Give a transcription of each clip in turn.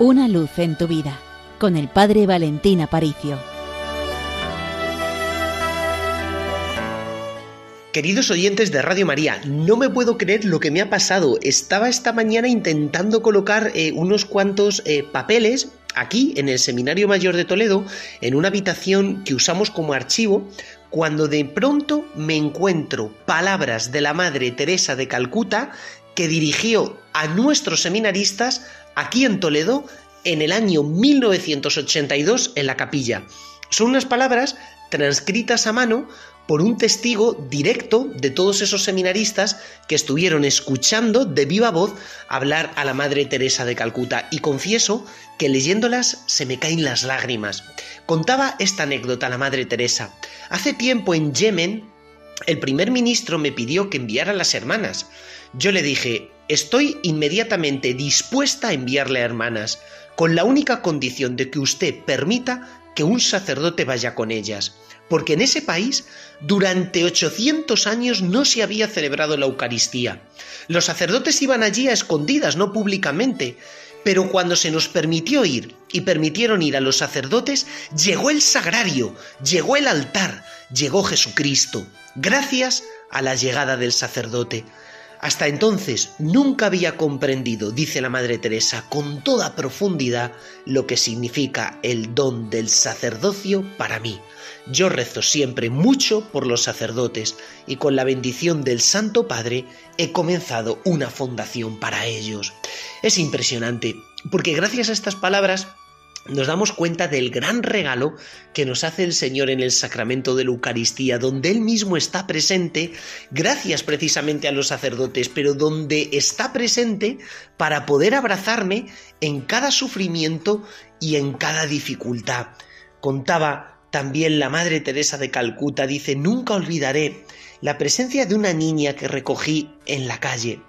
Una luz en tu vida con el Padre Valentín Aparicio. Queridos oyentes de Radio María, no me puedo creer lo que me ha pasado. Estaba esta mañana intentando colocar eh, unos cuantos eh, papeles aquí en el Seminario Mayor de Toledo, en una habitación que usamos como archivo, cuando de pronto me encuentro palabras de la Madre Teresa de Calcuta que dirigió a nuestros seminaristas aquí en Toledo en el año 1982 en la capilla. Son unas palabras transcritas a mano por un testigo directo de todos esos seminaristas que estuvieron escuchando de viva voz hablar a la Madre Teresa de Calcuta y confieso que leyéndolas se me caen las lágrimas. Contaba esta anécdota la Madre Teresa. Hace tiempo en Yemen el primer ministro me pidió que enviara a las hermanas. Yo le dije, estoy inmediatamente dispuesta a enviarle a hermanas, con la única condición de que usted permita que un sacerdote vaya con ellas porque en ese país durante 800 años no se había celebrado la Eucaristía. Los sacerdotes iban allí a escondidas, no públicamente, pero cuando se nos permitió ir y permitieron ir a los sacerdotes, llegó el sagrario, llegó el altar, llegó Jesucristo, gracias a la llegada del sacerdote. Hasta entonces nunca había comprendido, dice la Madre Teresa, con toda profundidad lo que significa el don del sacerdocio para mí. Yo rezo siempre mucho por los sacerdotes y con la bendición del Santo Padre he comenzado una fundación para ellos. Es impresionante, porque gracias a estas palabras nos damos cuenta del gran regalo que nos hace el Señor en el sacramento de la Eucaristía, donde Él mismo está presente, gracias precisamente a los sacerdotes, pero donde está presente para poder abrazarme en cada sufrimiento y en cada dificultad. Contaba también la Madre Teresa de Calcuta, dice, nunca olvidaré la presencia de una niña que recogí en la calle,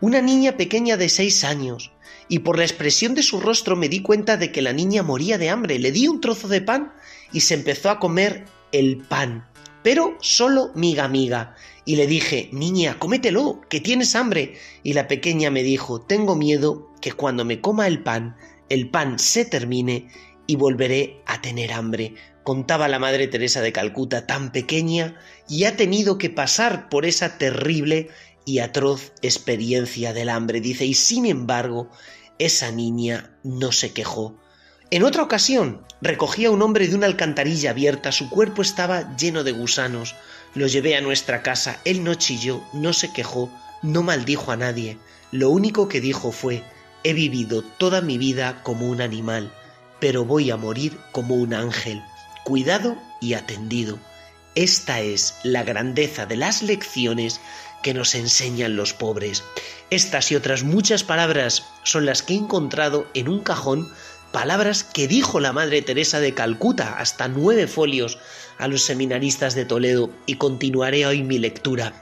una niña pequeña de seis años, y por la expresión de su rostro me di cuenta de que la niña moría de hambre. Le di un trozo de pan y se empezó a comer el pan, pero solo miga miga. Y le dije, niña, cómetelo, que tienes hambre. Y la pequeña me dijo, tengo miedo que cuando me coma el pan, el pan se termine y volveré a tener hambre. Contaba la Madre Teresa de Calcuta, tan pequeña, y ha tenido que pasar por esa terrible y atroz experiencia del hambre, dice, y sin embargo, esa niña no se quejó. En otra ocasión, recogía a un hombre de una alcantarilla abierta, su cuerpo estaba lleno de gusanos. Lo llevé a nuestra casa, él no chilló, no se quejó, no maldijo a nadie. Lo único que dijo fue, he vivido toda mi vida como un animal, pero voy a morir como un ángel, cuidado y atendido. Esta es la grandeza de las lecciones que nos enseñan los pobres. Estas y otras muchas palabras son las que he encontrado en un cajón, palabras que dijo la Madre Teresa de Calcuta, hasta nueve folios, a los seminaristas de Toledo, y continuaré hoy mi lectura.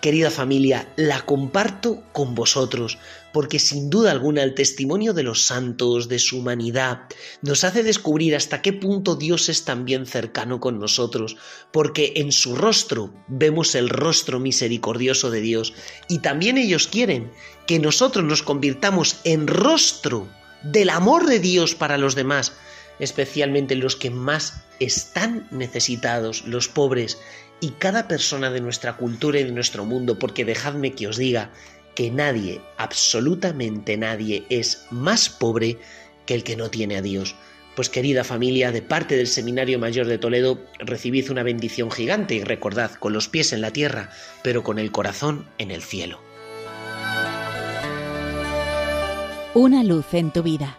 Querida familia, la comparto con vosotros, porque sin duda alguna el testimonio de los santos, de su humanidad, nos hace descubrir hasta qué punto Dios es también cercano con nosotros, porque en su rostro vemos el rostro misericordioso de Dios, y también ellos quieren que nosotros nos convirtamos en rostro del amor de Dios para los demás, especialmente los que más están necesitados, los pobres, y cada persona de nuestra cultura y de nuestro mundo, porque dejadme que os diga que nadie, absolutamente nadie, es más pobre que el que no tiene a Dios. Pues querida familia, de parte del Seminario Mayor de Toledo, recibid una bendición gigante y recordad, con los pies en la tierra, pero con el corazón en el cielo. Una luz en tu vida,